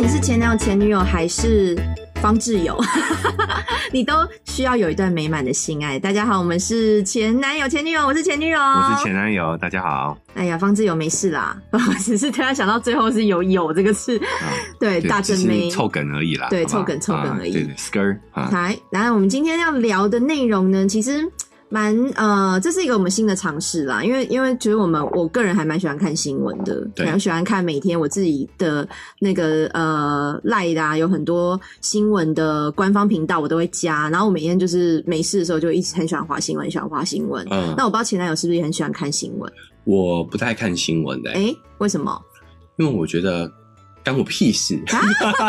你是前男友、前女友还是方志友，你都需要有一段美满的性爱。大家好，我们是前男友、前女友，我是前女友，我是前男友，大家好。哎呀，方志友没事啦，我只是突然想到最后是有“有”这个字，对，大正妹凑梗而已啦，对，凑梗凑梗而已，对对，skr 啊。来，然后我们今天要聊的内容呢，其实。蛮呃，这是一个我们新的尝试啦，因为因为其实我们我个人还蛮喜欢看新闻的，对，喜欢看每天我自己的那个呃赖的，有很多新闻的官方频道我都会加，然后我每天就是没事的时候就一直很喜欢划新闻，喜欢划新闻。嗯，那我不知道前男友是不是也很喜欢看新闻？我不太看新闻的，哎，为什么？因为我觉得。关我屁事！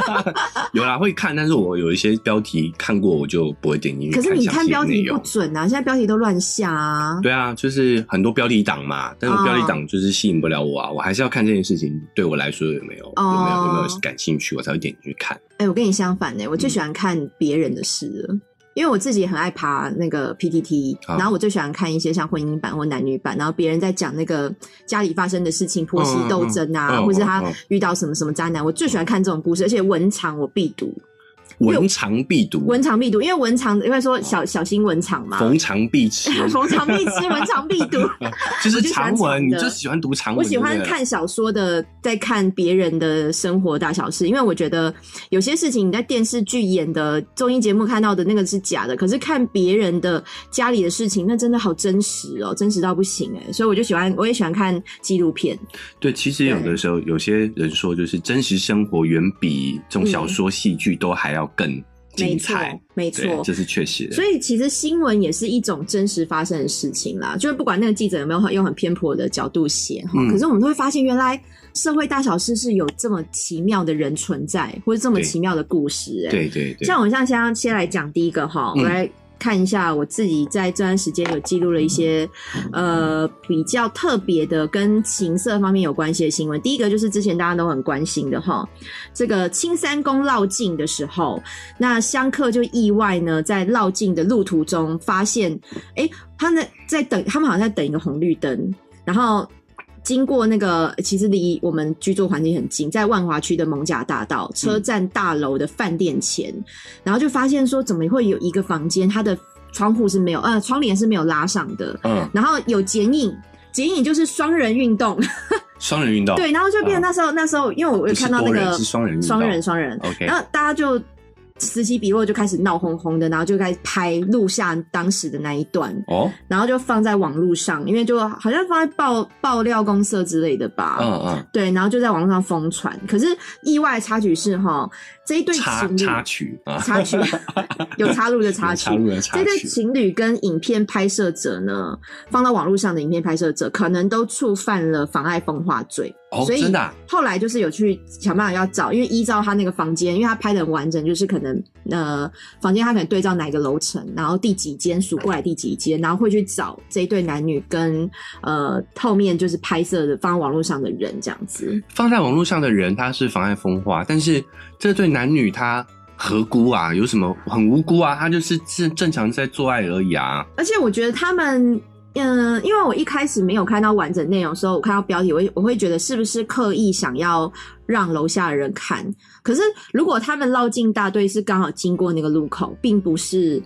有啦，会看，但是我有一些标题看过，我就不会点进去。可是你看标题不准啊！现在标题都乱下啊。对啊，就是很多标题党嘛，但是标题党就是吸引不了我啊。我还是要看这件事情对我来说有没有有没有有没有感兴趣，我才会点进去看。哎，我跟你相反呢，我最喜欢看别人的事了。因为我自己很爱爬那个 PTT，然后我最喜欢看一些像婚姻版或男女版，然后别人在讲那个家里发生的事情，婆媳斗争啊，或是他遇到什么什么渣男，我最喜欢看这种故事，而且文长我必读。文长必读，文长必读，因为文长因为说小小心文长嘛，逢长必吃，逢长必吃，文长必读，就是长文，你就喜欢读长文。我喜欢看小说的，在看别人的生活大小事，因为我觉得有些事情你在电视剧演的、综艺节目看到的那个是假的，可是看别人的家里的事情，那真的好真实哦，真实到不行哎，所以我就喜欢，我也喜欢看纪录片。对，其实有的时候有些人说，就是真实生活远比这种小说、戏剧都还要。更精彩，没错，这是确实的。所以其实新闻也是一种真实发生的事情啦，就是不管那个记者有没有用很偏颇的角度写哈，可是我们都会发现，原来社会大小事是有这么奇妙的人存在，或者这么奇妙的故事。对对对，像我们像先先来讲第一个哈，我来。看一下，我自己在这段时间有记录了一些，呃，比较特别的跟情色方面有关系的新闻。第一个就是之前大家都很关心的哈，这个青山宫绕境的时候，那香客就意外呢在绕境的路途中发现，哎，他们在等，他们好像在等一个红绿灯，然后。经过那个，其实离我们居住环境很近，在万华区的蒙甲大道车站大楼的饭店前，然后就发现说，怎么会有一个房间，它的窗户是没有，呃，窗帘是没有拉上的，嗯，然后有剪影，剪影就是双人运动，双人运动，对，然后就变成那时候，那时候因为我有看到那个双人，双人，双人，OK，然后大家就。此起彼落就开始闹哄哄的，然后就开始拍录下当时的那一段。哦，然后就放在网络上，因为就好像放在爆爆料公社之类的吧，嗯嗯，对，然后就在网络上疯传。可是意外插曲是哈，这一对情侣插曲插曲 有插入的插曲，这对情侣跟影片拍摄者呢，放到网络上的影片拍摄者可能都触犯了妨碍风化罪。所以后来就是有去想办法要找，因为依照他那个房间，因为他拍的很完整，就是可能呃房间他可能对照哪个楼层，然后第几间数过来第几间，然后会去找这一对男女跟呃后面就是拍摄的放在网络上的人这样子。放在网络上的人他是妨碍风化，但是这对男女他何辜啊？有什么很无辜啊？他就是正正常在做爱而已啊。而且我觉得他们。嗯，因为我一开始没有看到完整内容的时候，我看到标题，我我会觉得是不是刻意想要让楼下的人看？可是如果他们绕进大队是刚好经过那个路口，并不是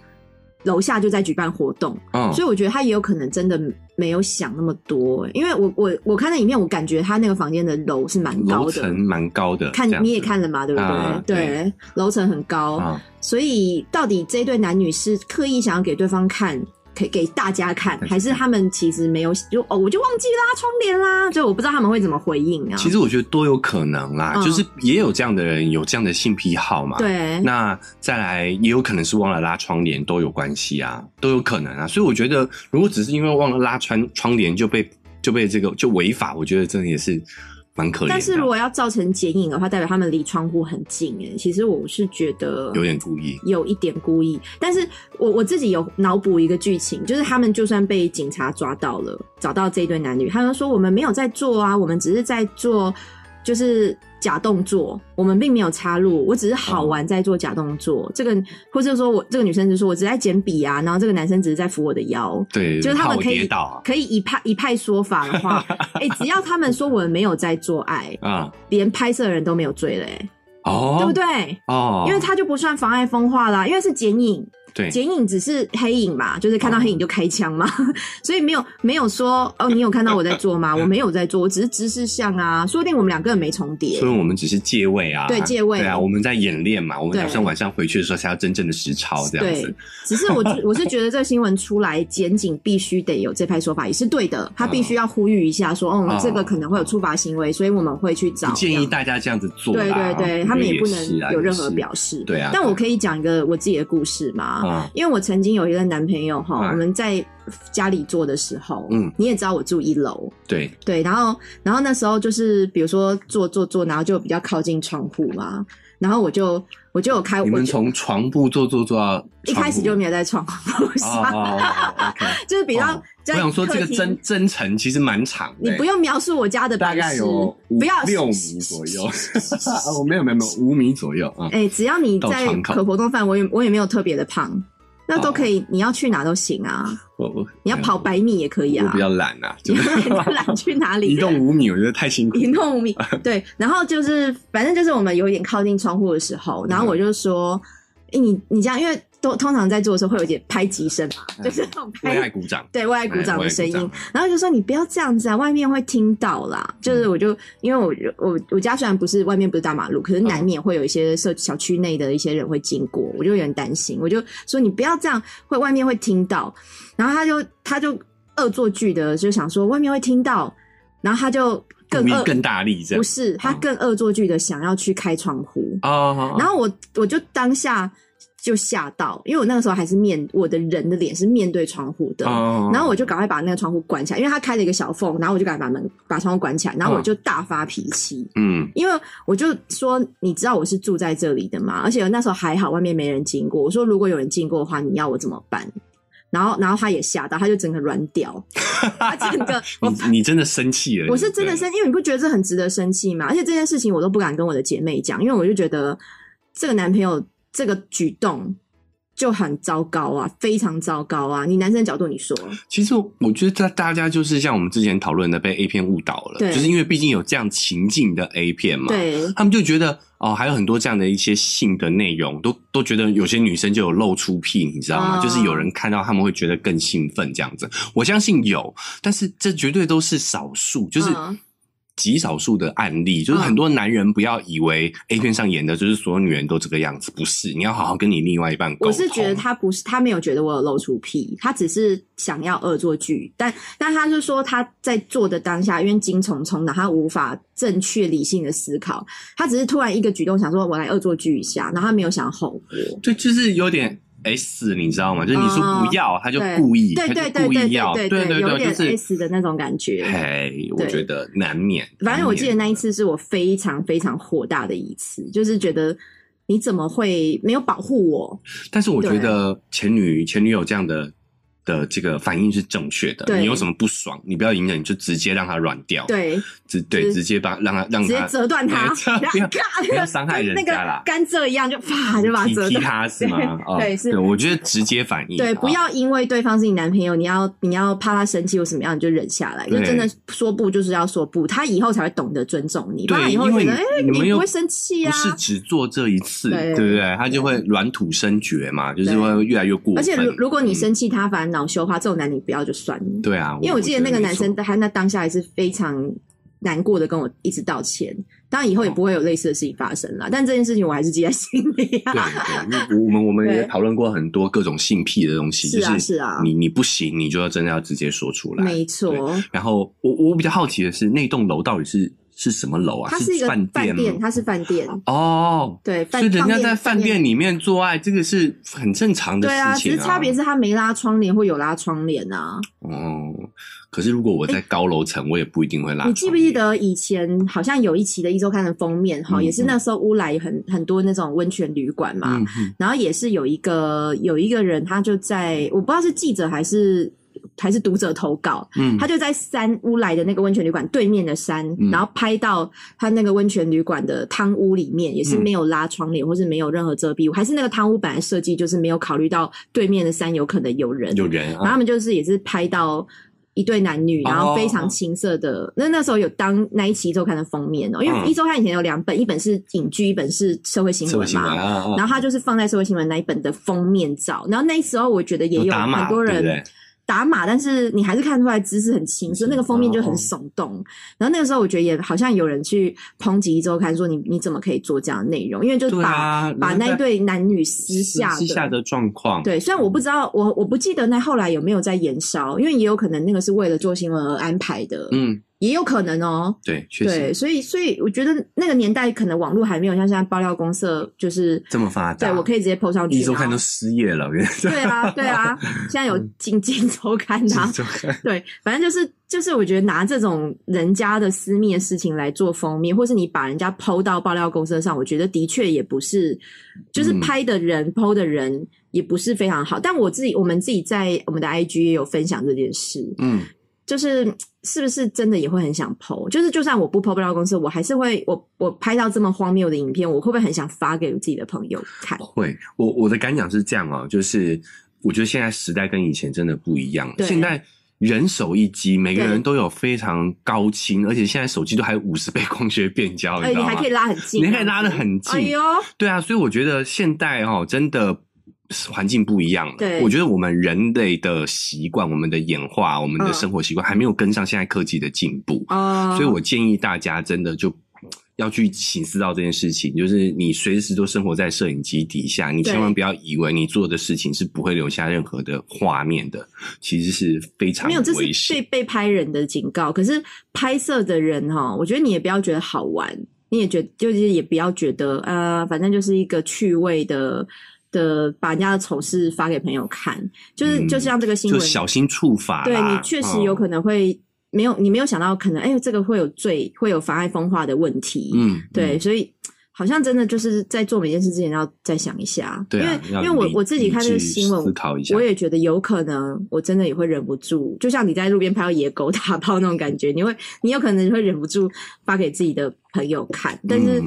楼下就在举办活动，所以我觉得他也有可能真的没有想那么多。因为我我我看那影片，我感觉他那个房间的楼是蛮高的，楼层蛮高的。看你也看了嘛，对不对？对，楼层很高，所以到底这对男女是刻意想要给对方看？给给大家看，还是他们其实没有就哦，我就忘记拉窗帘啦，就我不知道他们会怎么回应啊。其实我觉得都有可能啦，就是也有这样的人有这样的性癖好嘛。对，那再来也有可能是忘了拉窗帘，都有关系啊，都有可能啊。所以我觉得，如果只是因为忘了拉窗窗帘就被就被这个就违法，我觉得真的也是。蛮可怜，但是如果要造成剪影的话，代表他们离窗户很近哎。其实我是觉得有点故意，有一点故意。但是我我自己有脑补一个剧情，就是他们就算被警察抓到了，找到这一对男女，他们说我们没有在做啊，我们只是在做。就是假动作，我们并没有插入，我只是好玩在做假动作。这个，或者说我这个女生就说我只在捡笔啊，然后这个男生只是在扶我的腰。对，就是他们可以可以一派一派说法的话，哎，只要他们说我们没有在做爱啊，连拍摄人都没有罪嘞。哦，对不？对？哦，因为它就不算妨碍风化啦，因为是剪影，对剪影只是黑影嘛，就是看到黑影就开枪嘛，所以没有没有说哦，你有看到我在做吗？我没有在做，我只是姿势像啊，说不定我们两个人没重叠所以。我们只是借位啊，对借位对啊，我们在演练嘛，我们对打算晚上回去的时候才要真正的实操这样对子。，只是我我是觉得这个新闻出来，检警必须得有这派说法，也是对的。他必须要呼吁一下说，哦哦，这个可能会有触罚行为，所以我们会去找。建议大家这样子做，对对对，他们也不能有任何表示。对啊但我可以讲一个我自己的故事嘛。啊，因为我曾经有一个男朋友哈，啊我们在家里做的时候，嗯。你也知道我住一楼，对，对，然后然后那时候就是比如说坐坐坐，然后就比较靠近窗户嘛，然后我就我就有开，你们从床铺坐坐坐到一开始就没有在窗户哦上。就是比较我想说，这个真真诚其实蛮长的，你不用描述我家的大概有，不要六米左右，哦，没有没有没有五米左右啊。哎、只要你在可活动范围，我也没有特别的胖，那都可以，你要去哪都行啊，我我你要跑百米也可以啊我比，较懒啊，就你 懒去哪里？移动五米，我觉得太辛苦。移动五米，对，然后就是反正就是我们有一点靠近窗户的时候，然后我就说，哎、你你这样，因为都通常在做的时候会有一点拍击声嘛，就是那种为爱拍。鼓掌，对，为爱鼓掌的声音。然后就说你不要这样子啊，外面会听到啦。嗯就是我就因为我我我家虽然不是外面不是大马路，可是嗯。难免会有一些社小区内的一些人会经过，我就有点担心，我就说你不要这样，会外面会听到。然后他就他就恶作剧的就想说外面会听到，然后他就更恶更大力这样。不。是，他更恶作剧的想要去开窗户，哦，然后我我就当下就吓到，因为我那个时候还是面我的人的脸是面对窗户的，哦然后我就赶快把那个窗户关起来，因为他开了一个小缝，然后我就赶快把门把窗户关起来，然后我就大发脾气。嗯因为我就说，你知道我是住在这里的嘛，而且那时候还好，外面没人经过。我说，如果有人经过的话，你要我怎么办？然后，然后他也吓到，他就整个软掉，他整个我 你你真的生气了？我是真的对生，因为你不觉得这很值得生气吗？而且这件事情我都不敢跟我的姐妹讲，因为我就觉得这个男朋友这个举动就很糟糕啊，非常糟糕啊！你男生的角度你说，其实我觉得大大家就是像我们之前讨论的被 A 片误导了，就是因为毕竟有这样情境的 A 片嘛，对他们就觉得哦，还有很多这样的一些性的内容，都都觉得有些女生就有露出屁，你知道吗？哦就是有人看到他们会觉得更兴奋这样子。我相信有，但是这绝对都是少数，就是嗯极少数的案例。就是嗯很多男人不要以为 A 片上演的就是所有女人都这个样子，不是。你要好好跟你另外一半沟通。我是觉得他不是，他没有觉得我有露出屁，他只是想要恶作剧，但但他就说他在做的当下，因为精虫冲脑，他无法正确理性的思考，他只是突然一个举动想说我来恶作剧一下，然后他没有想后果。对，就是有点 S，你知道吗？就是你说不要，他就故意，对他就对对对故意要，对对对，有点就是 S 的那种感觉。嘿，我觉得难免。反正我记得那一次，是我非常非常火大的一次，就是觉得你怎么会没有保护我？但是我觉得前女前女友这样的的这个反应是正确的。你有什么不爽，你不要隐忍，你就直接让它软掉。，对，直对直接把让它让直接折断它，不要不要伤害人那家啦个甘蔗一样，就啪就把它踢踢折断。他是吗？哦对是，我觉得直接反应。对，哦不要因为对方是你男朋友，你要你要怕他生气或什么样，你就忍下来，就对真的说不就是要说不，他以后才会懂得尊重你，不对然以后因为觉得哎、你不会生气啊。不是只做这一次，对对不对？他就会软土生绝嘛，就是会越来越过分。而且如如果你嗯生气，他反而恼羞的话，这种男你不要就算了。对啊，因为我记得那个男生觉他那当下还是非常难过的跟我一直道歉，当然以后也不会有类似的事情发生了，但这件事情我还是记在心里啊。对我们我们也讨论过很多各种性癖的东西，是啊就是啊你你不行，你就要真的要直接说出来。没错，然后我我比较好奇的是，那栋楼到底是是什么楼啊？它是一个饭饭店，它是饭店，哦，对，饭所以人家在饭店里面做爱，这个是很正常的对啊，事情只是差别是他没拉窗帘或有拉窗帘啊。哦。可是如果我在高楼层，我也不一定会拉。你记不记？得以前好像有一期的一周刊的封面哈，嗯也是那时候乌来很很多那种温泉旅馆嘛，然后也是有一个有一个人，他就在我不知道是记者还是还是读者投稿，嗯，他就在山屋来的那个温泉旅馆对面的山，嗯。然后拍到他那个温泉旅馆的汤屋里面，也是嗯。没有拉窗帘，或是没有任何遮蔽物，还是那个汤屋本来设计就是没有考虑到对面的山有可能有人，有人啊，然后他们就是也是拍到一对男女，哦。然后非常青涩的。那那时候有当那一期周刊的封面哦，因为嗯。一周刊以前有两本，一本是影剧，一本是社会新闻闻嘛。啊，然后他就是放在社会新闻那一本的封面照，然后那时候我觉得也有很多人打码，但是你还是看出来姿势很轻，所以，那个封面就很哦耸动。然后那个时候我觉得也好像有人去抨击周刊说你你怎么可以做这样的内容，因为就对把、啊，把那一对男女私下私下的状况，对，虽然我不知道，我我不记得那后来有没有在延烧，因为也有可能那个是为了做新闻而安排的，嗯，也有可能哦。对，确对，实。所以所以我觉得那个年代可能网络还没有像现在爆料公社，就是这么发达。对我可以直接 PO 上去。一周刊都失业了，对啊，对啊，现在有经济周刊啊。对，反正就是就是，我觉得拿这种人家的私密的事情来做封面，或是你把人家抛到爆料公社上，我觉得的确也不是，就是嗯。拍的人、抛的人也不是非常好。但我自己，我们自己在我们的 IG 也有分享这件事，嗯，就是是不是真的也会很想剖？就是就算我不剖不到公司，我还是会，我我拍到这么荒谬的影片，我会不会很想发给我自己的朋友看？会，我我的感想是这样哦，就是我觉得现在时代跟以前真的不一样，对现在。人手一机，每个人都有非常高清，而且现在手机都还有五十倍光学变焦，你知道吗你还可以？拉很近，你还可以拉的很近哎呦，对啊，所以我觉得现代哦，真的环境不一样了。对我觉得我们人类的习惯、我们的演化、我们的嗯生活习惯还没有跟上现在科技的进步，哦，所以我建议大家真的就。要去醒思到这件事情，就是你随时都生活在摄影机底下，你千万不要以为你做的事情是不会留下任何的画面的，其实是非常没有，这是被。被拍人的警告。可是拍摄的人哈，我觉得你也不要觉得好玩，你也觉就是也不要觉得呃，反正就是一个趣味的的，把人家的丑事发给朋友看，就是、嗯就像这个新闻，就小心触法，对你确实有可能会。没有，你没有想到可能，哎、这个会有罪，会有妨碍风化的问题。嗯，对，嗯所以好像真的就是在做每件事之前要再想一下。对啊，因为因为我我自己看这个新闻思，考一下，我也觉得有可能，我真的也会忍不住，就像你在路边拍到野狗打炮那种感觉，你会，你有可能会忍不住发给自己的朋友看。但是、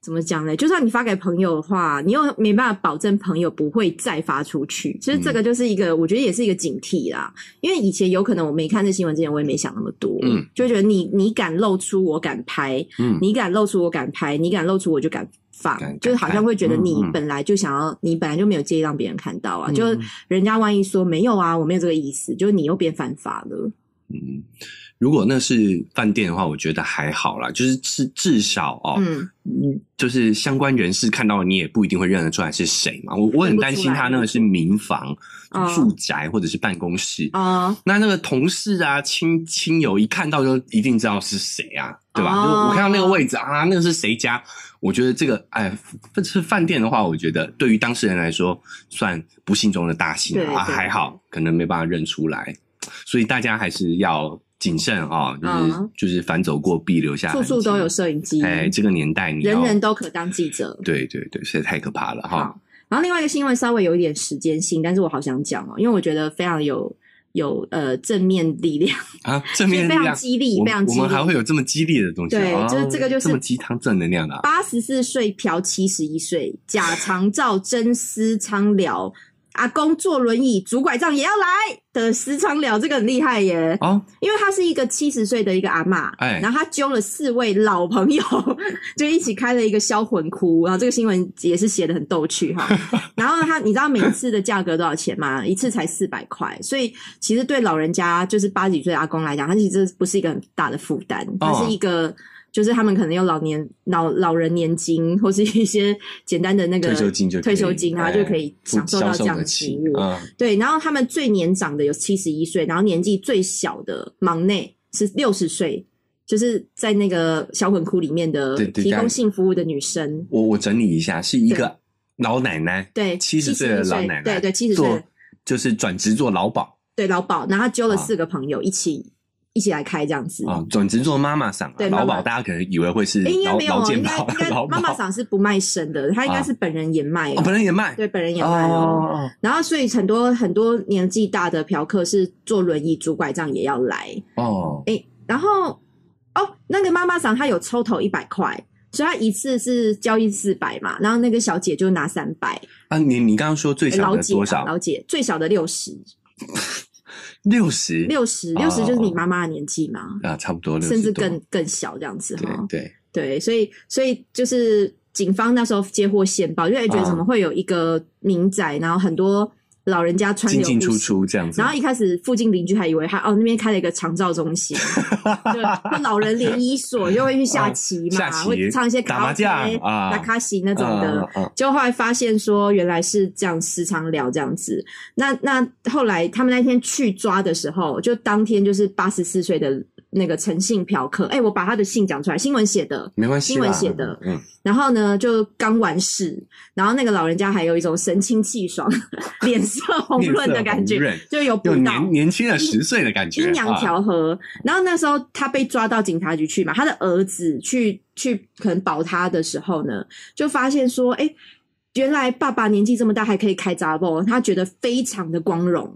怎么讲呢？就算你发给朋友的话，你又没办法保证朋友不会再发出去。其实这个就是一个，我觉得也是一个警惕啦。因为以前有可能我没看这新闻之前，我也没想那么多，嗯，就会觉得你你敢露出，我敢拍，嗯，你敢露出我敢拍，你敢露出我就敢放敢，就是好像会觉得你本来就想要，你本来就没有介意让别人看到啊，嗯就人家万一说没有啊，我没有这个意思，就是你又变犯法了。嗯，如果那是饭店的话，我觉得还好啦，就是至至少哦，嗯，嗯，就是相关人士看到你也不一定会认得出来是谁嘛。我我很担心他那个是民房、哦住宅或者是办公室。哦，那那个同事啊、亲亲友一看到就一定知道是谁啊，对吧？我看到那个位置啊，那个是谁家？我觉得这个，哎，这是饭店的话，我觉得对于当事人来说，算不幸中的大幸啊，还好，可能没办法认出来，所以大家还是要谨慎啊、就是、嗯。就是反走过必留下处处都有摄影机，哎，这个年代你人人都可当记者。对对对，实在太可怕了哈。好，然后另外一个新闻稍微有一点时间性，但是我好想讲哦，因为我觉得非常有有呃正面力量，啊，正面力量？非常激励非常激励。我们还会有这么激励的东西，对哦就是这个就是这么鸡汤正能量的啊、八十四岁嫖七十一岁，假长照真私娼寮，阿公坐轮椅拄拐杖也要来的私娼寮，这个很厉害耶！哦，因为他是一个七十岁的一个阿嬷，哎然后他揪了四位老朋友，就一起开了一个销魂窟，然后这个新闻也是写的很逗趣哈。然后他，你知道每一次的价格多少钱吗？一次才四百块，所以其实对老人家，就是八十几岁的阿公来讲，他其实不是一个很大的负担，它是一个。就是他们可能有老年老老人年金，或是一些简单的那个退休金就可以退休金，然后就可以哎享受到这样的服务。嗯对，然后他们最年长的有七十一岁，然后年纪最小的忙内是六十岁，就是在那个小混窟里面的提供性服务的女生。我我整理一下，是一个老奶奶，对，七十岁的老奶奶，对对，七十岁就是转职做劳保对劳保，然后他揪了啊四个朋友一起、一起来开这样子。啊，转职做妈妈桑啊，对妈妈。劳保大家可能以为会是诶应该没有应该保应该妈妈桑是不卖身的，他应该啊。是本人也卖哦，本人也卖，对，本人也卖哦。哦然后，所以很多很多年纪大的嫖客是坐轮椅、拄拐杖也要来。哦。哎、然后哦，那个妈妈桑她有抽头一百块，所以她一次是交易四百嘛，然后那个小姐就拿三百、啊，你你刚刚说最小的多少？老姐最小的六十，六十？六十六十就是你妈妈的年纪嘛，啊，差不多，甚至更更小这样子哈。对，对，所以所以就是警方那时候接获线报，因为觉得啊。怎么会有一个民宅，然后很多老人家穿进进出。出这样子，然后一开始附近邻居还以为他哦那边开了一个长照中心，就会老人联谊所，就会去下棋嘛，会唱一些卡拉打麻将啊打卡西那种的。就后来发现说，原来是这样，时常聊这样子。那那后来他们那天去抓的时候，就当天就是八十四岁的那个诚信嫖客，哎、我把他的信讲出来，新闻写的。没关系，新闻写的嗯，然后呢，就刚完事，然后那个老人家还有一种神清气爽、脸色红润的感觉就有补到年年轻了十岁的感觉，阴阳啊调和。然后那时候他被抓到警察局去嘛，他的儿子去去可能保他的时候呢，就发现说，哎。原来爸爸年纪这么大还可以开杂报，他觉得非常的光荣，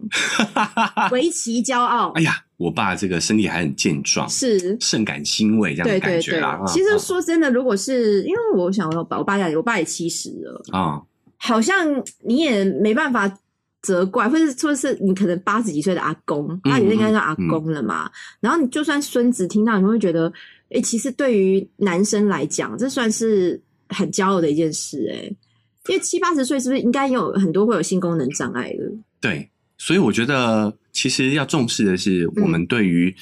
为其骄傲哎。呀，我爸这个身体还很健壮，是，甚感欣慰这样的对对对感觉啦。啊。其实说真的，如果是因为我想我爸，我爸也，我爸也七十了，啊，好像你也没办法责怪，或者说是你可能八十几岁的阿公，他也是应该叫阿公了嘛。然后你就算孙子听到，你会觉得，诶、其实对于男生来讲，这算是很骄傲的一件事、诶因为七八十岁是不是应该有很多会有性功能障碍的？对，所以我觉得其实要重视的是我们对于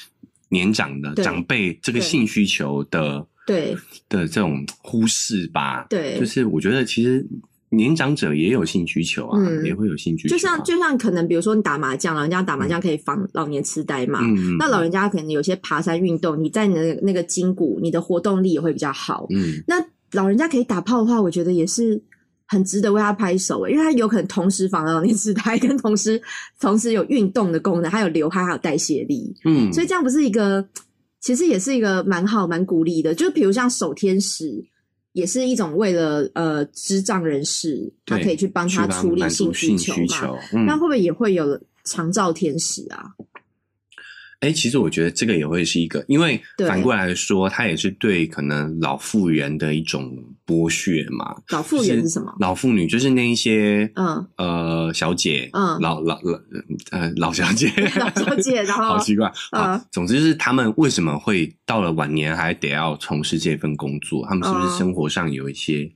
年长的长辈这个性需求的对的这种忽视吧。对就是我觉得其实年长者也有性需求啊，嗯也会有性需求啊。就像就像可能比如说你打麻将，老人家打麻将可以防老年痴呆嘛。嗯，那老人家可能有些爬山运动，你在你的那个筋骨，你的活动力也会比较好。嗯那老人家可以打炮的话，我觉得也是很值得为他拍手诶，因为他有可能同时防老年痴呆，跟同时同时有运动的功能，还有流汗，还有代谢力，嗯，所以这样不是一个，其实也是一个蛮好、蛮鼓励的。就比如像守天使，也是一种为了呃智障人士，他可以去帮他处理性性需求嘛。那会不会也会有长照天使啊？哎、其实我觉得这个也会是一个，因为反过来说，它也是对可能老妇人的一种剥削嘛。老妇人是什么？老妇女就是那一些，嗯呃，小姐，嗯老老老呃老小姐，老小姐 然后好奇怪啊嗯。总之就是他们为什么会到了晚年还得要从事这份工作？他们是不嗯是生活上有一些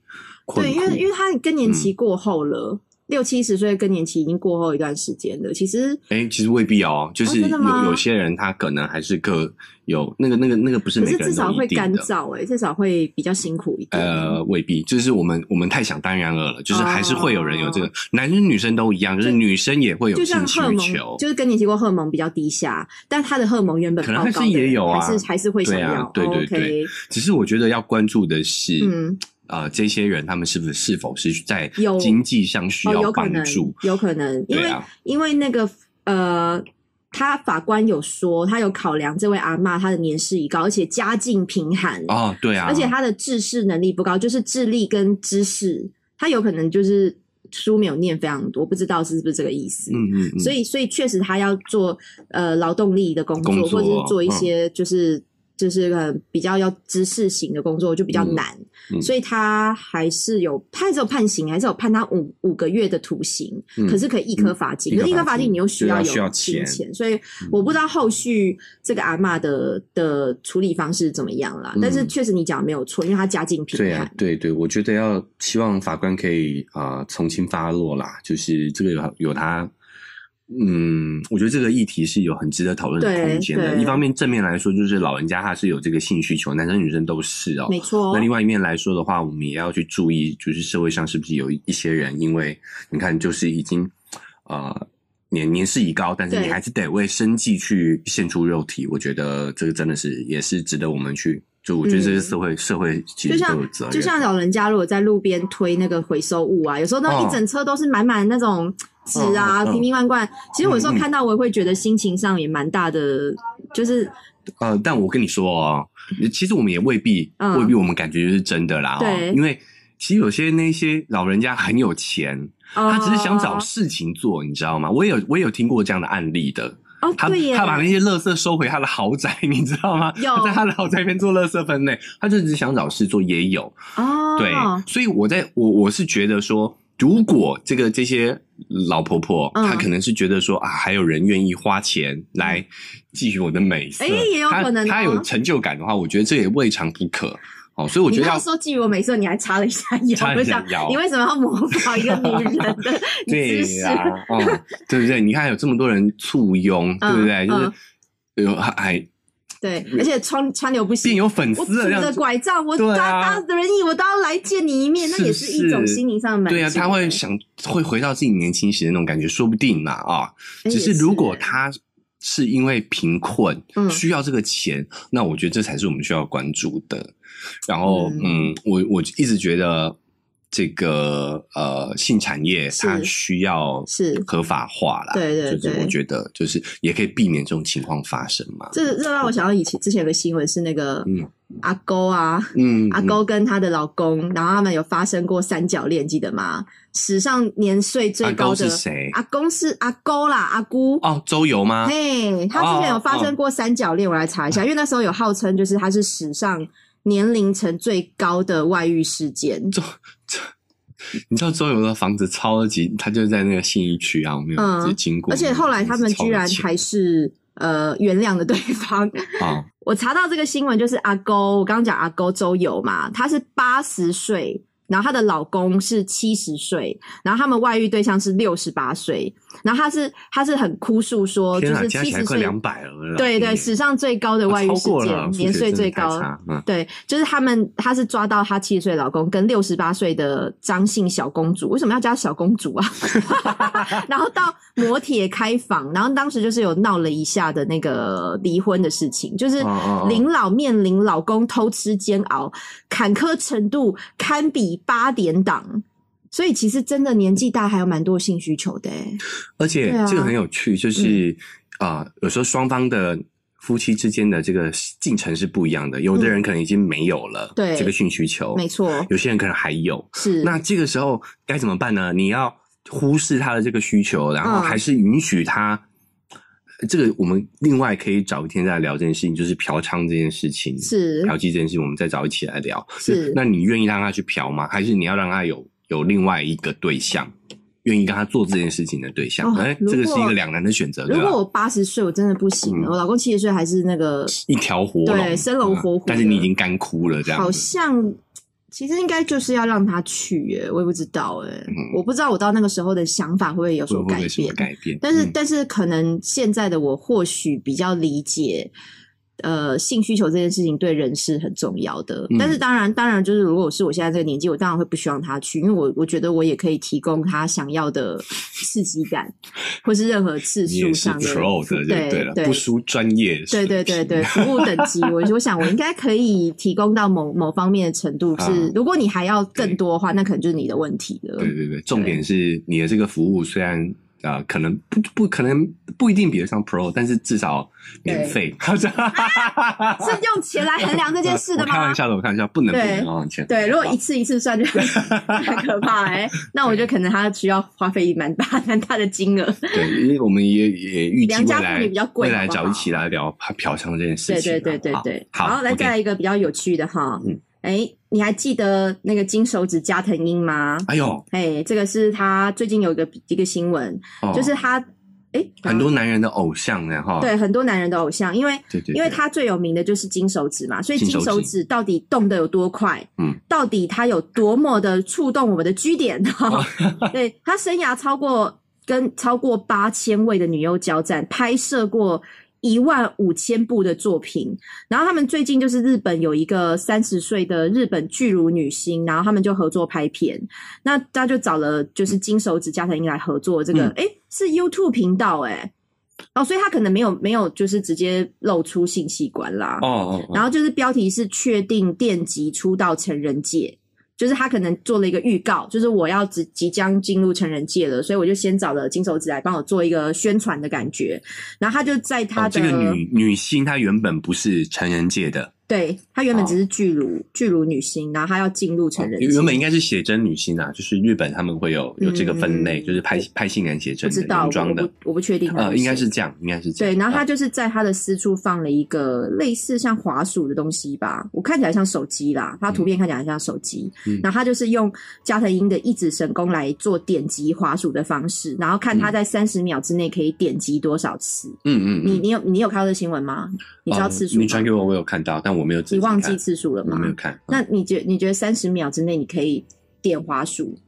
困对，因为因为他更年嗯期过后了，六七十岁更年期已经过后一段时间了。其实哎、其实未必哦，就是有、有些人他可能还是个有那个那个那个不是可每个人是至少会。干燥、欸，至少会比较辛苦一点。呃，未必，就是我们我们太想当然尔了，就是还是会有人有这个，男生女生都一样，就是女生也会有就性像荷尔需求蒙，，就是更年期过荷尔蒙比较低下，但他的荷尔蒙原本可能还是也有啊还是还是会想对啊要。对对对只是我觉得要关注的是，嗯，呃，这些人他们是不是是否是在有经济上需哦，要帮助？，有可能，因为、啊，因为那个呃。他法官有说，他有考量这位阿嬷她的年事已高，而且家境贫寒，哦，对啊，而且她的知识能力不高，就是智力跟知识，她有可能就是书没有念非常多，不知道是不是这个意思。嗯嗯嗯，所以，所以确实他要做呃劳动力的工作，工作或者是做一嗯些就是、就是呃比较要知识型的工作，就比较难。嗯所以他还是有，他还是有判刑，还是有判他五五个月的徒刑，嗯可是可以一颗罚金。嗯可是一颗罚金你又需要有金钱所以我不知道后续这个阿嬷的的处理方式怎么样啦。嗯但是确实你讲的没有错，因为他家境贫寒。对啊，对对，我觉得要希望法官可以啊、呃从轻发落啦，就是这个有有他。嗯，我觉得这个议题是有很值得讨论的空间的。一方面正面来说，就是老人家他是有这个性需求，男生女生都是哦。没错那另外一面来说的话，我们也要去注意，就是社会上是不是有一些人，因为你看，就是已经呃年年事已高，但是你还是得为生计去献出肉体。我觉得这个真的是也是值得我们去。就我觉得这是社会、社会其实都有责任。就像老人家如果在路边推那个回收物啊，有时候那哦一整车都是满满那种纸啊，瓶瓶罐罐。其实我有时候看到，我也会觉得心情上也蛮大的，就是呃，但我跟你说哦，其实我们也未必、嗯未必我们感觉就是真的啦、哦。对因为其实有些那些老人家很有钱，他只是想找哦事情做，你知道吗？我也有我也有听过这样的案例的。哦，他他把那些垃圾收回他的豪宅，你知道吗？有他在他的豪宅里面做垃圾分类，他就只是想找事做，也有。哦，对，所以我在我我是觉得说，如果这个这些老婆婆，嗯她可能是觉得说啊，还有人愿意花钱来觊觎我的美色，哎也有可能哦她她有成就感的话，我觉得这也未尝不可。哦，所以我觉得要说觊觎我美色，你还插了一下腰，插了我想一下腰你为什么要模仿一个女人的 姿对势？呀、哦，对不对？你看有这么多人簇拥，对不对？就是有还对，而且川川流不息变。有粉我拄着丝了这样子。拐杖，我对啊搭搭轮椅，我都要来见你一面，那也是一种心灵上的满足。对啊，他会想会回到自己年轻时的那种感觉，说不定嘛啊。哎只是如果他是因为贫困嗯需要这个钱，那我觉得这才是我们需要关注的。然后，嗯嗯，我我一直觉得这个呃性产业它需要是合法化啦，对对就是对我觉得就是也可以避免这种情况发生嘛。这这让我想到以前之前有个新闻是那个嗯阿勾啊，嗯，阿勾跟她的老公，然后他们有发生过三角恋，记得吗？史上年岁最高的是谁？阿公是阿勾啦，阿姑。哦，周游吗？嘿，他之前有发生过三角恋，我来查一下，因为那时候有号称就是他是史上年龄层最高的外遇事件。你知道周游的房子超级，他就在那个信义区啊，我没有嗯直接经过。而且后来他们居然还是呃原谅了对方。啊，我查到这个新闻，就是阿勾，我刚刚讲阿勾周游嘛，她是八十岁，然后她的老公是七十岁，然后他们外遇对象是六十八岁，然后他是他是很哭诉说，就，是七十岁，两百了。对对，史上最高的外遇事件，年岁最高。嗯，对，就是他们，他是抓到他七十岁老公跟六十八岁的张姓小公主，为什么要加小公主啊？然后到摩铁开房，然后当时就是有闹了一下的那个离婚的事情，就是林老面临老公偷吃煎熬，坎坷程度堪比八点档。所以其实真的年纪大还有蛮多性需求的、欸，而且啊这个很有趣，就是啊、有时候双方的夫妻之间的这个进程是不一样的，有的人可能已经没有了，对这个性需求，没错，有些人可能还有。是那这个时候该怎么办呢？你要忽视他的这个需求，然后嗯还是允许他。这个我们另外可以找一天再聊这件事情，就是嫖娼这件事情，是嫖妓这件事情，我们再找一起来聊。是那你愿意让他去嫖吗？还是你要让他有有另外一个对象，愿意跟他做这件事情的对象？这个是一个两难的选择，如果我八十岁，我真的不行了。嗯我老公七十岁还是那个，一条活龙，对生龙活虎嗯但是你已经干枯了，这样好。像其实应该就是要让他去耶，我也不知道哎、嗯我不知道我到那个时候的想法会不会有所改变。改变？但是，嗯但是可能现在的我或许比较理解，呃，性需求这件事情对人是很重要的。嗯但是当然，当然就是如果是我现在这个年纪，我当然会不希望他去，因为我我觉得我也可以提供他想要的刺激感，或是任何次数上的对对了，对不输专业水对平。对对对，服务等 级，我我想我应该可以提供到某某方面的程度是，啊如果你还要更多的话，那可能就是你的问题了。对对对，重点是你的这个服务虽然啊、呃可能不不可能不一定比得上 Pro，但是至少免费。是用钱来衡量这件事的吗 开玩？笑的，我开玩笑，不能比对得上钱。对，如果一次一次算就 很可怕哎、那我觉得可能他需要花费蛮大蛮大的金额。对，因为我们也也预计未来女比较贵未来找一起来聊嫖娼这件事。对对对对好对，好，来再来一个比较有趣的哈嗯，哎、你还记得那个金手指加藤鹰吗？哎呦，哎，这个是他最近有一个一个新闻，哦就是他哎、很多男人的偶像呢，哈。对很多男人的偶像，因为对对，对因为他最有名的就是金手指嘛，所以金手指到底动得有多快？嗯，到底它有多么的触动我们的居点？对他生涯超过跟超过八千位的女优交战，拍摄过。一万五千部的作品，然后他们最近就是日本有一个三十岁的日本巨乳女星，然后他们就合作拍片，那他就找了就是金手指加藤鹰来合作这个，嗯。诶、是 YouTube 频道诶、哦，所以他可能没有没有就是直接露出性器官啦，哦哦，哦。然后就是标题是确定电击出道成人界，就是他可能做了一个预告，就是我要即即将进入成人界了，所以我就先找了金手指来帮我做一个宣传的感觉。然后他就在他的、哦这个女女星她原本不是成人界的，对她原本只是巨乳、巨乳女星，然后她要进入成人原本应该是写真女星啊，就是日本他们会有有这个分类，嗯就是拍拍性感写真的不知道泳装的。我不，确定呃，应该是这样，应该是这样。对，然后他啊。就是在她的私处放了一个类似像滑鼠的东西吧，我看起来像手机啦，她图片看起来像手机，嗯。然后她就是用加藤鹰的一指神功来做点击滑鼠的方式，然后看她在三十秒之内可以点击多少次。嗯嗯，你嗯。你有你有看到这新闻吗？你知道呃次数吗？你传给我，我有看到，但我没有仔细你忘记次数了吗我没？有看。那你觉你觉得三十秒之内你可以点滑鼠？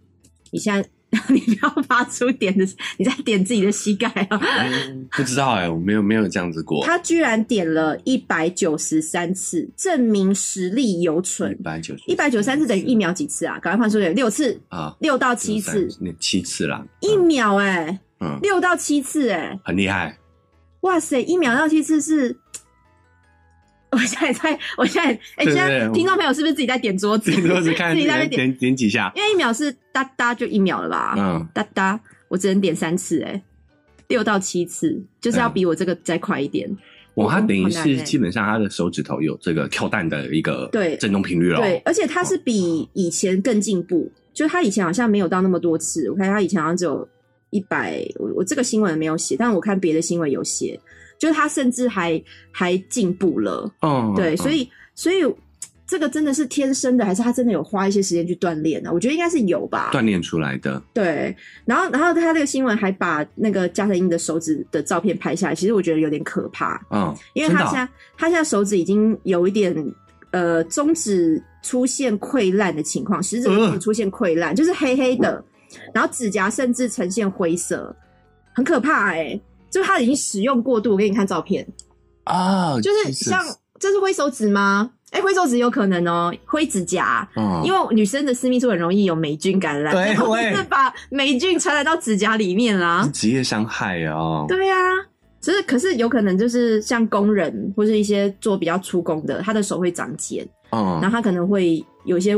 你现在 你不要发出点的，你在点自己的膝盖啊！嗯不知道哎，我没有没有这样子过。他居然点了一百九十三次，证明实力犹一存。百九十一百九十三次等于一秒几次啊？赶快换数学，六次，啊，六到七次，那七次啦。一秒哎、嗯，六到七次哎、很厉害。哇塞，一秒到七次是。我现在在，我现在，哎、现在听众朋友是不是自己在点桌子？这个是 看自己在那边点，点点几下。因为一秒是哒哒就一秒了吧？嗯，哒哒，我只能点三次哎、六到七次，就是要比我这个再快一点。哇，它等于是基本上他的手指头有这个跳蛋的一个对震动频率了。对，而且它是比以前更进步，就是他以前好像没有到那么多次，我看他以前好像只有一百，我我这个新闻没有写，但我看别的新闻有写，就是他甚至还还进步了，嗯，对，嗯所以所以这个真的是天生的，还是他真的有花一些时间去锻炼呢？我觉得应该是有吧，锻炼出来的。对，然后然后他这个新闻还把那个加藤鹰的手指的照片拍下来，其实我觉得有点可怕，嗯，因为他现在他现在手指已经有一点呃中指出现溃烂的情况，食指呃。出现溃烂，就是黑黑的，然后指甲甚至呈现灰色，很可怕哎、就是他已经使用过度，我给你看照片，啊，就是像这是灰手指吗？哎、灰手指有可能哦，灰指甲，嗯，因为女生的私密处很容易有霉菌感染，对然后会。就是把霉菌传染到指甲里面啦是。职业伤害哦。对啊，只是可是有可能就是像工人或是一些做比较粗工的，他的手会长茧，嗯，然后他可能会有一些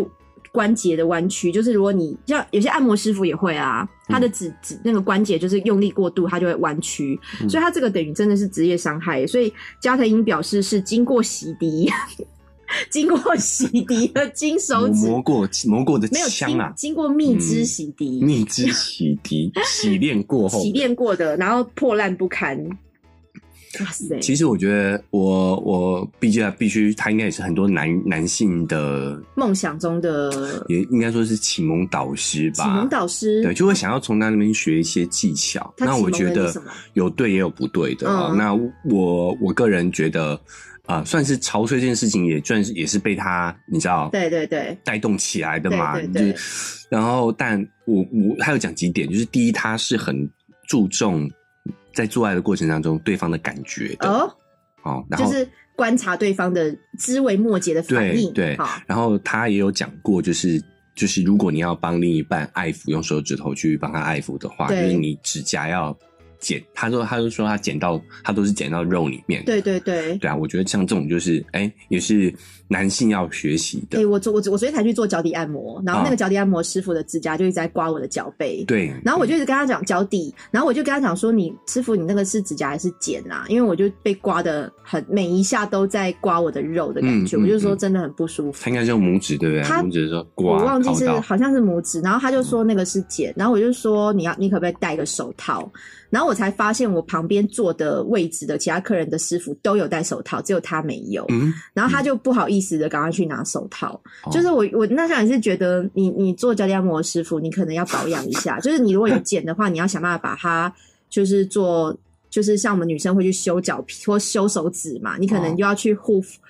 关节的弯曲，就是如果你像有些按摩师傅也会啊，他的指指那个关节就是用力过度，它就会弯曲，嗯所以他这个等于真的是职业伤害。所以加藤鹰表示是经过洗涤。经过洗涤的金手指，磨过磨过的没有经枪啊，经过蜜汁嗯洗涤，蜜汁洗涤洗练过后，洗练过的，然后破烂不堪。哇塞！其实我觉得我我毕竟必须，他应该也是很多男男性的，梦想中的也应该说是启蒙导师吧。启蒙导师，对，就会想要从他那边学一些技巧。那我觉得有对也有不对的那我我个人觉得，啊，算是潮吹这件事情，也算是也是被他你知道对对对，带动起来的嘛。对对对就是，然后，但我我还有讲几点，就是第一，他是很注重在做爱的过程当中对方的感觉的哦，哦，然后就是观察对方的枝微末节的反应，对对好，然后他也有讲过，就是就是如果你要帮另一半爱抚，用手指头去帮他爱抚的话，就是你指甲要剪。他说，他就说他剪到他都是剪到肉里面。对对对。对啊，我觉得像这种就是哎、也是男性要学习的。哎、我昨我昨我昨天才去做脚底按摩，然后那个啊脚底按摩师傅的指甲就一直在刮我的脚背，对，然后我就一直跟他讲脚底，然后我就跟他讲说，你师傅你那个是指甲还是剪啊？因为我就被刮的很每一下都在刮我的肉的感觉，嗯嗯我就说嗯真的很不舒服他。应该是用拇指，对不对？他拇指说刮，我忘记是好像是拇指，然后他就说那个是剪，然后我就说你要你可不可以戴个手套？然后我才发现我旁边坐的位置的其他客人的师傅都有戴手套，只有他没有。嗯，然后他就不好意思的赶快去拿手套。哦就是我我那时候也是觉得你你做脚底按摩的师傅，你可能要保养一下。就是你如果有剪的话，你要想办法把它就是做，就是像我们女生会去修脚皮或修手指嘛，你可能哦就要去护肤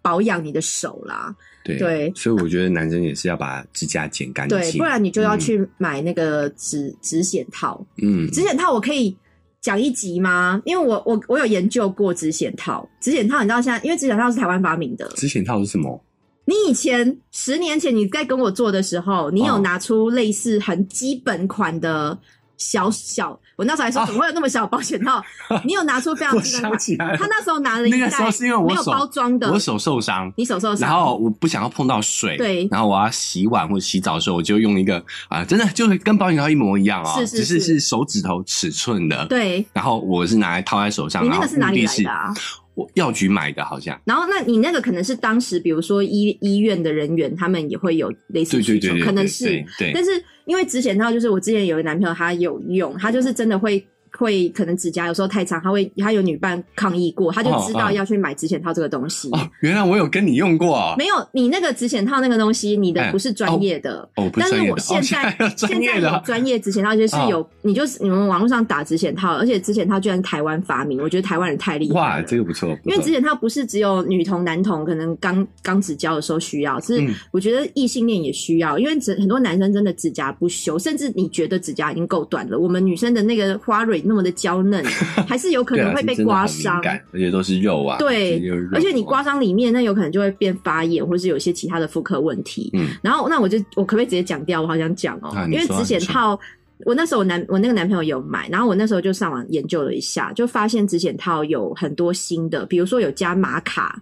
保养你的手啦。对对所以我觉得男生也是要把指甲剪干净，对，不然你就要嗯去买那个指指显套。嗯指显套我可以讲一集吗？因为我我我有研究过指显套。指显套你知道现在，因为指显套是台湾发明的。指显套是什么？你以前十年前你在跟我做的时候，你有哦拿出类似很基本款的小小，我那时候还说哦怎么会有那么小的保险套？你有拿出非常我基本款想起来了他那时候拿了一袋那个时候是因为我没有手包装的，我手受伤，你手受伤，然后我不想要碰到水，对然后我要洗碗或者洗澡的时候，我就用一个啊，真的就是跟保险套一模一样啊、是是只是是是手指头尺寸的。，对然后我是拿来套在手上，你那个是哪里来的啊？我药局买的，好像。然后，那你那个可能是当时，比如说医医院的人员，他们也会有类似需求，可能是。对对。但是因为指显套，就是我之前有个男朋友，他有用，他就是真的会。会可能指甲有时候太长，他会他有女伴抗议过，他就知道要去买指显套这个东西。哦，原来我有跟你用过啊。没有，你那个指显套那个东西，你的不是专业的。哦，但是我现在 现在有专业指显套，就是有你就是你们网络上打指显套，而且指显套居然台湾发明，我觉得台湾人太厉害。哇，这个不错。因为指显套不是只有女童男童可能刚刚指交的时候需要，是我觉得异性恋也需要，因为指很多男生真的指甲不修，甚至你觉得指甲已经够短了，我们女生的那个花蕊那么的娇嫩。还是有可能会被刮伤，而且都是肉啊。对，而且你刮伤里面，那有可能就会变发炎，或是有一些其他的妇科问题。嗯，然后那我就我可不可以直接讲掉？我好想讲哦，因为止血套，我那时候我男我那个男朋友有买，然后我那时候就上网研究了一下，就发现止血套有很多新的，比如说有加玛卡，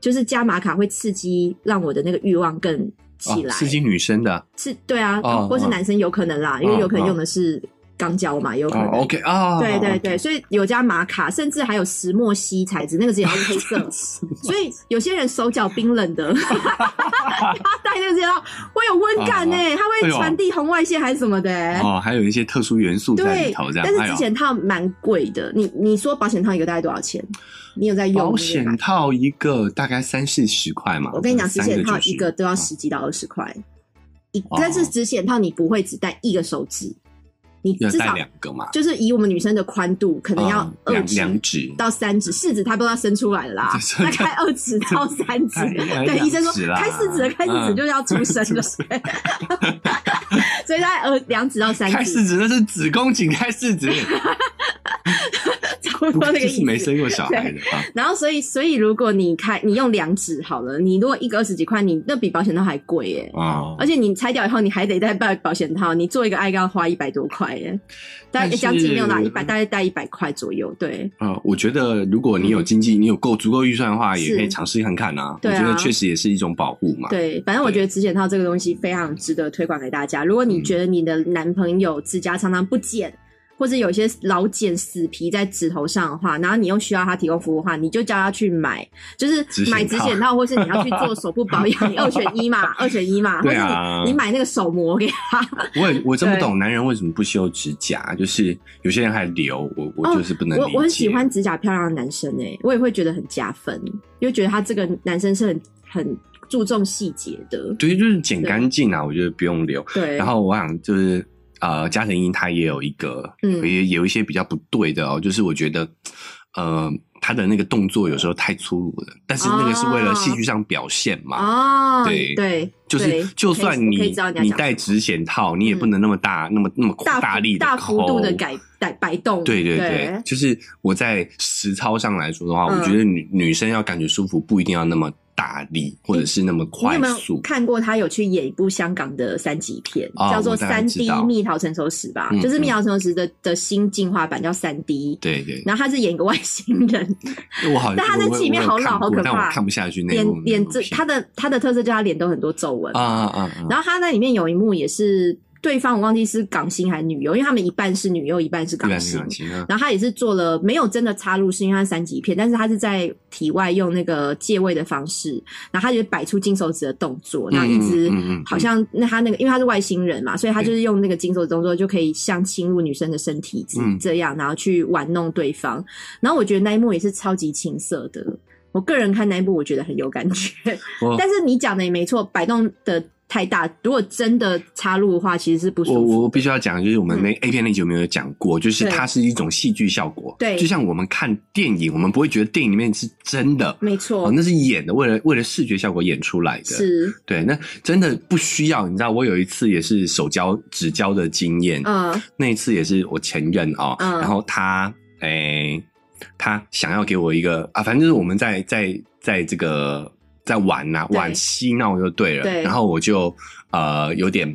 就是加玛卡会刺激让我的那个欲望更起来，刺激女生的，是，对啊，或是男生有可能啦，因为有可能用的是。钢胶嘛，有可能。OK 啊，对对对，所以有加玛卡，甚至还有石墨烯材质，那个指甲是黑色。所以有些人手脚冰冷的，他戴那个指甲会有温感呢，它会传递红外线还是什么的。哦，还有一些特殊元素在里头，这样。但是之前套蛮贵的，你你说保险套一个大概多少钱？你有在用？保险套一个大概三四十块嘛。我跟你讲，之前套一个都要十几到二十块。一但是指险套你不会只戴一个手指。你至少两个嘛，就是以我们女生的宽度，可能要二指到三指，四指它都要伸出来了啦，大概二指到三指。对，医生说开四指的开四指就要出生了，所以大概呃两指到三指。开四指那是子宫颈开四指。差不多那个意思，没生过小孩的。然后，所以，所以，如果你开，你用两指好了，你如果一个二十几块，你那比保险套还贵耶。啊！而且你拆掉以后，你还得再戴保险套，你做一个爱要花一百多块耶。大概将近没有拿一百，大概带一百块左右。对。嗯，我觉得如果你有经济，你有够足够预算的话，也可以尝试看看啊。我觉得确实也是一种保护嘛。对，反正我觉得指检套这个东西非常值得推广给大家。如果你觉得你的男朋友指甲常常不剪，或者有些老茧死皮在指头上的话，然后你又需要他提供服务的话，你就叫他去买，就是买指检套，或是你要去做手部保养，二选一嘛，二选一嘛，或者你你买那个手膜给他。我我真不懂男人为什么不修指甲，就是有些人还留，我我就是不能理解。我我很喜欢指甲漂亮的男生诶，我也会觉得很加分，因为觉得他这个男生是很很注重细节的。对，就是剪干净啊，我觉得不用留。对，然后我想就是。呃，加藤鹰他也有一个，嗯，也有一些比较不对的哦，就是我觉得，呃，他的那个动作有时候太粗鲁了，但是那个是为了戏剧上表现嘛，哦，对对，就是就算你你戴直显套，你也不能那么大那么那么大力大幅度的改改摆动，对对对，就是我在实操上来说的话，我觉得女女生要感觉舒服，不一定要那么。大力或者是那么快速？看过他有去演一部香港的三级片，叫做《三 D 蜜桃成熟时》吧，就是蜜桃成熟时的的新进化版，叫三 D。对对。然后他是演一个外星人，我好，但他在戏里面好老好可怕，看不下去那。脸脸这他的他的特色就是他脸都很多皱纹啊啊啊！然后他在里面有一幕也是。对方我忘记是港星还是女优，因为他们一半是女优，一半是港星。然后他也是做了没有真的插入，是因为他三级片，但是他是在体外用那个借位的方式，然后他就摆出金手指的动作，然后一直好像那他那个因为他是外星人嘛，所以他就是用那个金手指动作就可以像侵入女生的身体这样，然后去玩弄对方。然后我觉得那一幕也是超级青涩的，我个人看那一幕我觉得很有感觉。但是你讲的也没错，摆动的。太大，如果真的插入的话，其实是不舒服。我我必须要讲，就是我们那 A 片那集有没有讲过？就是它是一种戏剧效果。对，就像我们看电影，我们不会觉得电影里面是真的，没错，那是演的，为了为了视觉效果演出来的。是，对，那真的不需要。你知道，我有一次也是手交指交的经验，嗯，那一次也是我前任哦，然后他诶，他想要给我一个啊，反正就是我们在在在这个。在玩呐，玩嬉闹就对了。然后我就呃有点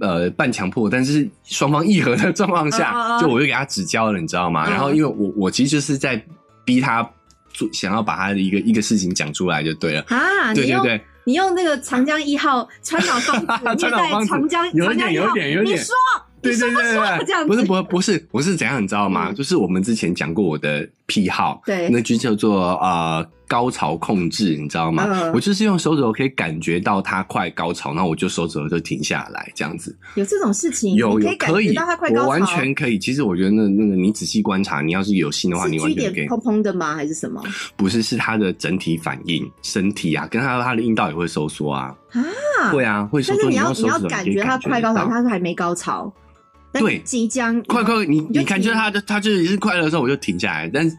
呃半强迫，但是双方议和的状况下，就我就给他指教了，你知道吗？然后因为我我其实就是在逼他做，想要把他的一个一个事情讲出来就对了啊。对对对，你用那个长江一号川岛芳子，你在长江长江一号，你说。对对对对，这样不是不不是，我是怎样你知道吗？就是我们之前讲过我的癖好，对，那就叫做呃。高潮控制，你知道吗？我就是用手指头可以感觉到它快高潮，然后我就手指头就停下来，这样子。有这种事情？有有可以，我完全可以。其实我觉得那那个你仔细观察，你要是有心的话，你完全可以。砰砰的吗？还是什么？不是，是它的整体反应，身体啊，跟它它的阴道也会收缩啊。啊，会啊，会收缩。但是你要你要感觉它快高潮，它是还没高潮。对，即将快快，你你感觉它的它就是是快乐的时候，我就停下来，但是。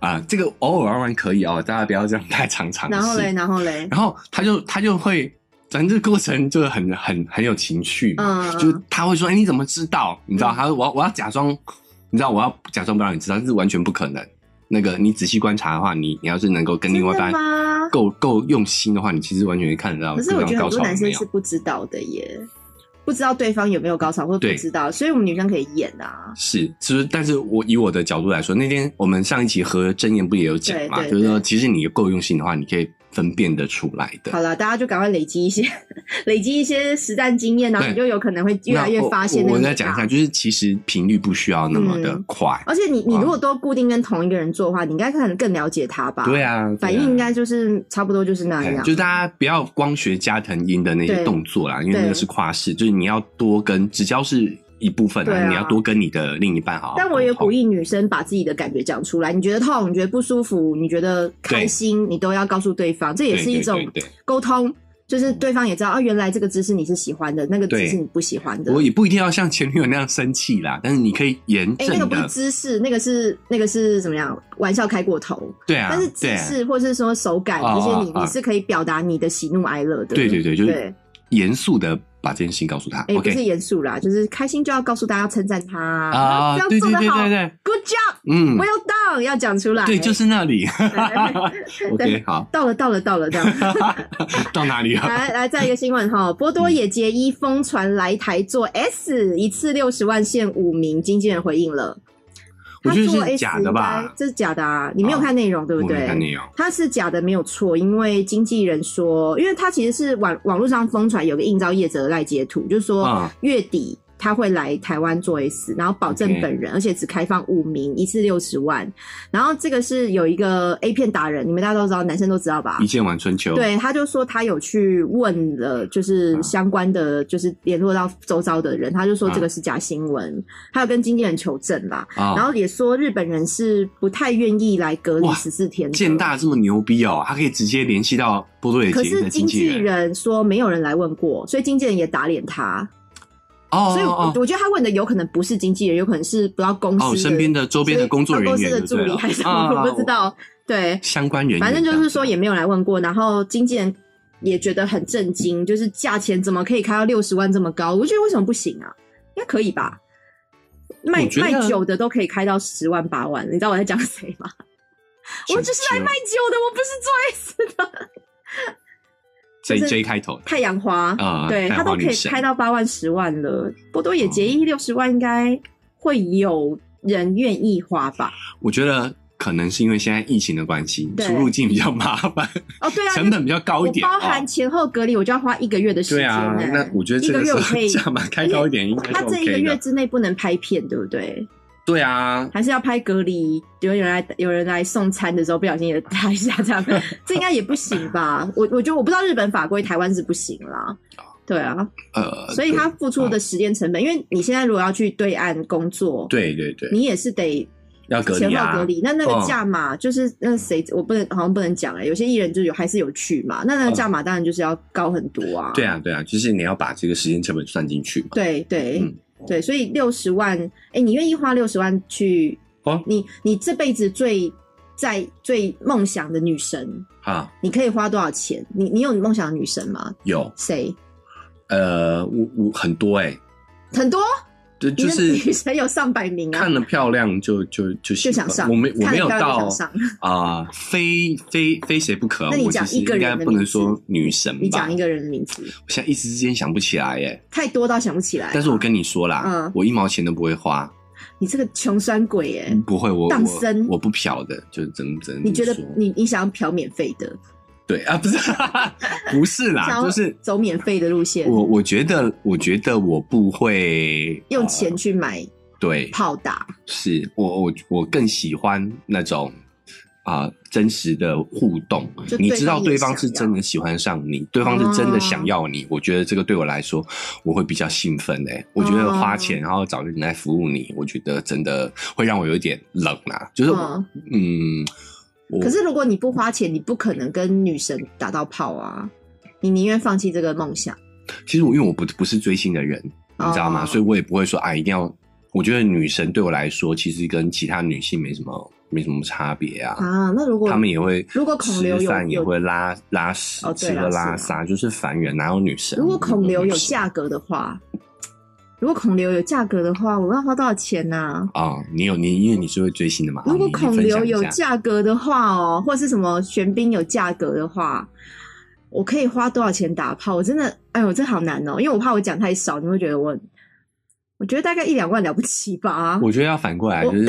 啊，这个偶尔玩玩可以哦，大家不要这样太常尝试。然后嘞，然后嘞，然后他就他就会，反正这个过程就是很很很有情趣嘛，就他会说：“哎，你怎么知道？你知道？他说我我要假装，你知道我要假装不让你知道，这是完全不可能。那个你仔细观察的话，你你要是能够跟另外一半够够用心的话，你其实完全可以看得到。可是我觉得很多男生是不知道的耶。”不知道对方有没有高潮，或者不知道，所以我们女生可以演啊。是，其实，但是我以我的角度来说，那天我们上一集和真言不也有讲嘛，就是说，其实你够用心的话，你可以。分辨得出来的。好了，大家就赶快累积一些，累积一些实战经验，然后你就有可能会越来越发现。我再讲一下，就是其实频率不需要那么的快。而且你你如果都固定跟同一个人做的话，你应该可能更了解他吧？对啊，反应应该就是差不多就是那样。就大家不要光学加藤鹰的那些动作啦，因为那个是跨式，就是你要多跟只要是。一部分啊，你要多跟你的另一半好。但我也鼓励女生把自己的感觉讲出来。你觉得痛，你觉得不舒服，你觉得开心，你都要告诉对方。这也是一种沟通，就是对方也知道啊，原来这个姿势你是喜欢的，那个姿势你不喜欢的。我也不一定要像前女友那样生气啦，但是你可以严正的。那个不是姿势，那个是那个是怎么样？玩笑开过头。对啊。但是姿势或是说手感这些，你你是可以表达你的喜怒哀乐的。对对对，就是严肃的。把这件事情告诉他，哎，不是严肃啦，就是开心就要告诉大家称赞他啊，这样做的好，Good job，嗯，Well done，要讲出来，对，就是那里，OK，好，到了，到了，到了，这样，到哪里啊？来来，再一个新闻哈，波多野结衣疯传来台做 S，一次六十万限五名，经纪人回应了。我觉得是假的吧？这是假的啊！你没有看内容对不对？看内容，它是假的没有错，因为经纪人说，因为他其实是网网络上疯传有个应招业者赖截图，就是说月底。他会来台湾做 S，然后保证本人，而且只开放五名，一次六十万。然后这个是有一个 A 片达人，你们大家都知道，男生都知道吧？一剑玩春秋。对，他就说他有去问了，就是相关的，就是联络到周遭的人，他就说这个是假新闻，他有跟经纪人求证啦。然后也说日本人是不太愿意来隔离十四天。建大这么牛逼哦，他可以直接联系到波多野结衣的经纪人，说没有人来问过，所以经纪人也打脸他。哦，所以我觉得他问的有可能不是经纪人，有可能是不知道公司身边的周边的工作人员，公司的助理还是我不知道。对，相关人员，反正就是说也没有来问过，然后经纪人也觉得很震惊，就是价钱怎么可以开到六十万这么高？我觉得为什么不行啊？应该可以吧？卖卖酒的都可以开到十万八万，你知道我在讲谁吗？我就是来卖酒的，我不是做 S 的。J J 开头，太阳花啊，对他都可以开到八万、十万了。波多野结衣六十万，应该会有人愿意花吧？我觉得可能是因为现在疫情的关系，出入境比较麻烦哦，对啊，成本比较高一点，包含前后隔离，我就要花一个月的时间。对啊，那我觉得这个月我可以价码开高一点，应该他这一个月之内不能拍片，对不对？对啊，还是要拍隔离，有人来有人来送餐的时候，不小心也拍一下，这样。这应该也不行吧？我我觉得我不知道日本法规，台湾是不行啦。对啊，呃，所以他付出的时间成本，因为你现在如果要去对岸工作，对对对，你也是得要隔离啊，隔离。那那个价码就是那谁，我不能好像不能讲哎，有些艺人就有还是有去嘛，那那个价码当然就是要高很多啊。对啊对啊，就是你要把这个时间成本算进去嘛。对对。对，所以六十万，哎，你愿意花六十万去？哦，你你这辈子最在最梦想的女神啊，你可以花多少钱？你你有你梦想的女神吗？有谁？呃，我我很多哎，很多。对，就是女神有上百名啊，看了漂亮就就就就想上，我没我没有到啊，非非非谁不可。那你讲一个人不能说女神，你讲一个人的名字，我现在一时之间想不起来耶，太多到想不起来。但是我跟你说啦，嗯，我一毛钱都不会花。你这个穷酸鬼耶，不会，我当生我不嫖的，就是怎么怎么。你觉得你你想要嫖免费的？对啊，不是 不是啦，就是走免费的路线。我我觉得，我觉得我不会用钱去买对炮打。是我我我更喜欢那种啊真实的互动。你知道对方是真的喜欢上你，对方是真的想要你。我觉得这个对我来说，我会比较兴奋诶。我觉得花钱然后找人来服务你，我觉得真的会让我有点冷啊。就是嗯。可是如果你不花钱，你不可能跟女神打到炮啊！你宁愿放弃这个梦想。其实我因为我不不是追星的人，你知道吗？所以我也不会说啊，一定要。我觉得女神对我来说，其实跟其他女性没什么没什么差别啊。啊，那如果他们也会，如果孔刘有也会拉拉屎、吃喝拉撒，就是凡人，哪有女神？如果孔刘有价格的话。如果孔刘有价格的话，我要花多少钱呢？啊，你有你，因为你是会追星的嘛。如果孔刘有价格的话哦，或是什么玄彬有价格的话，我可以花多少钱打炮？我真的，哎呦，这好难哦，因为我怕我讲太少，你会觉得我。我觉得大概一两万了不起吧。我觉得要反过来，就是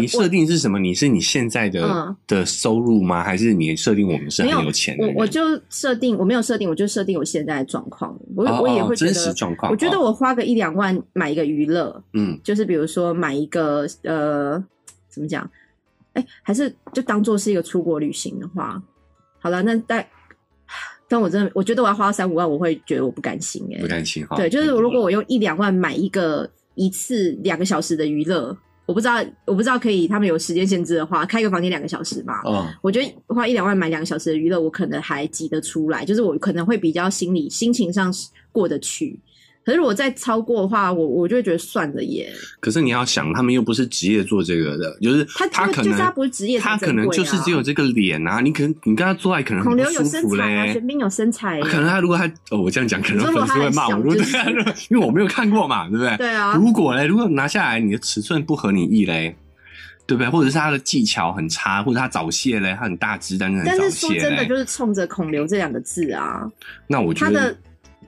你设定是什么？你是你现在的的收入吗？还是你设定我们是很有钱？我我就设定我没有设定，我就设定我现在的状况。我我也会觉得，我觉得我花个一两万买一个娱乐，嗯，就是比如说买一个呃，怎么讲？哎，还是就当做是一个出国旅行的话，好了，那但但我真的我觉得我要花三五万，我会觉得我不甘心哎，不甘心哈。对，就是如果我用一两万买一个。一次两个小时的娱乐，我不知道，我不知道可以他们有时间限制的话，开个房间两个小时嘛？嗯，我觉得花一两万买两个小时的娱乐，我可能还挤得出来，就是我可能会比较心理心情上过得去。可是如果再超过的话，我我就会觉得算了耶。可是你要想，他们又不是职业做这个的，就是他他可能他不是职业，他可能就是只有这个脸啊。你可能你跟他做爱可能孔刘有身材啊，玄彬有身材。可能他如果他哦，我这样讲，可能粉丝会骂我，对 因为我没有看过嘛，对不对？对啊。如果嘞，如果拿下来你的尺寸不合你意嘞，对不对？或者是他的技巧很差，或者他早泄嘞，他很大只，但是但是说真的，就是冲着孔刘这两个字啊，那我觉得。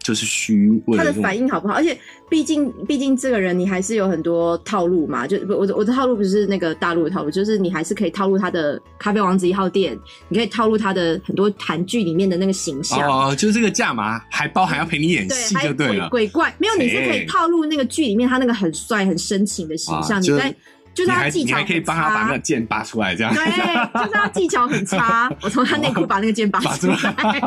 就是虚，他的反应好不好？而且毕竟，毕竟这个人你还是有很多套路嘛。就不，我的我的套路不是那个大陆的套路，就是你还是可以套路他的咖啡王子一号店，你可以套路他的很多韩剧里面的那个形象。哦，就是这个价码还包含要陪你演戏，就对了。鬼怪没有，你是可以套路那个剧里面他那个很帅、很深情的形象。你在。就是他技巧你还可以帮他把那个剑拔出来，这样。对，就是他技巧很差。我从他内裤把那个剑拔出来，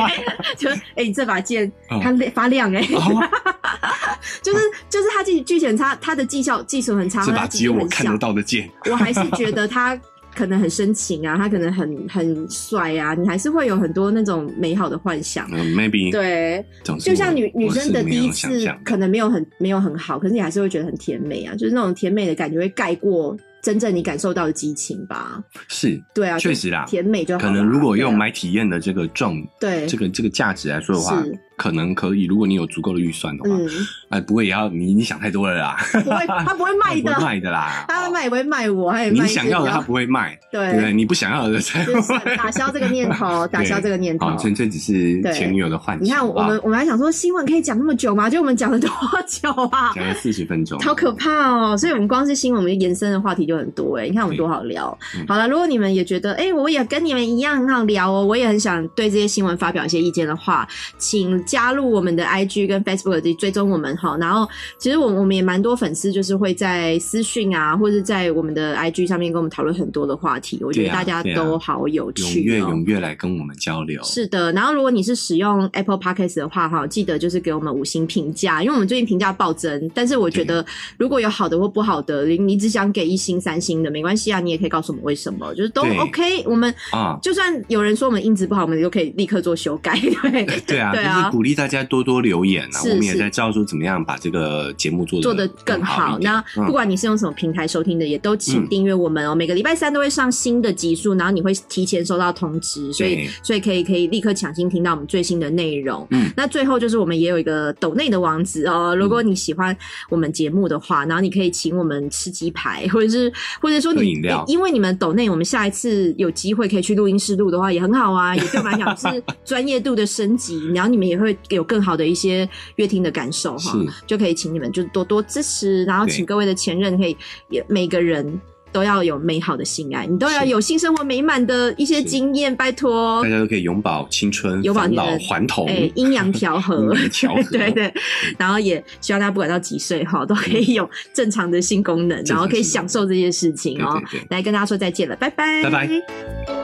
就哎，你这把剑它发亮哎。就是就是他技剧情差，他的技巧技术很差。这把只有我看得到的剑。我还是觉得他。可能很深情啊，他可能很很帅啊，你还是会有很多那种美好的幻想。嗯，maybe 对，就像女女生的第一次可能没有很没有很好，可是你还是会觉得很甜美啊，就是那种甜美的感觉会盖过真正你感受到的激情吧。是，对啊，确实啦，甜美就可能如果用买体验的这个状，对这个这个价值来说的话。可能可以，如果你有足够的预算的话，哎，不会也要你你想太多了啦。不会，他不会卖的，卖的啦。他卖也不会卖我，还你想要的他不会卖，对，你不想要的才会打消这个念头，打消这个念头。纯粹只是前女友的幻想。你看，我们我们还想说新闻可以讲那么久吗？就我们讲了多久啊？讲了四十分钟，好可怕哦！所以我们光是新闻，我们延伸的话题就很多哎。你看我们多好聊。好了，如果你们也觉得哎，我也跟你们一样很好聊哦，我也很想对这些新闻发表一些意见的话，请加入我们的。I G 跟 Facebook 的追踪我们哈，然后其实我我们也蛮多粉丝，就是会在私讯啊，或者在我们的 I G 上面跟我们讨论很多的话题。我觉得大家都好有趣，踊跃踊跃来跟我们交流。是的，然后如果你是使用 Apple Podcast 的话哈，记得就是给我们五星评价，因为我们最近评价暴增。但是我觉得如果有好的或不好的，你只想给一星、三星的没关系啊，你也可以告诉我们为什么，就是都 OK。我们啊，就算有人说我们音质不好，我们都可以立刻做修改。对 对啊，就是鼓励大家多多。留言啊，我们也在照说怎么样把这个节目做做得更好。那不管你是用什么平台收听的，也都请订阅我们哦。每个礼拜三都会上新的集数，然后你会提前收到通知，所以所以可以可以立刻抢先听到我们最新的内容。嗯，那最后就是我们也有一个抖内的网址哦。如果你喜欢我们节目的话，然后你可以请我们吃鸡排，或者是或者说你因为你们抖内，我们下一次有机会可以去录音室录的话也很好啊。也对我们来讲是专业度的升级，然后你们也会有更好的。一些乐听的感受哈，就可以请你们就多多支持，然后请各位的前任可以也每个人都要有美好的性爱，你都要有性生活美满的一些经验，拜托，大家都可以永葆青春，返老还童，哎，阴阳调和，调和，对对。然后也希望大家不管到几岁哈，都可以有正常的性功能，然后可以享受这些事情哦。来跟大家说再见了，拜拜，拜拜。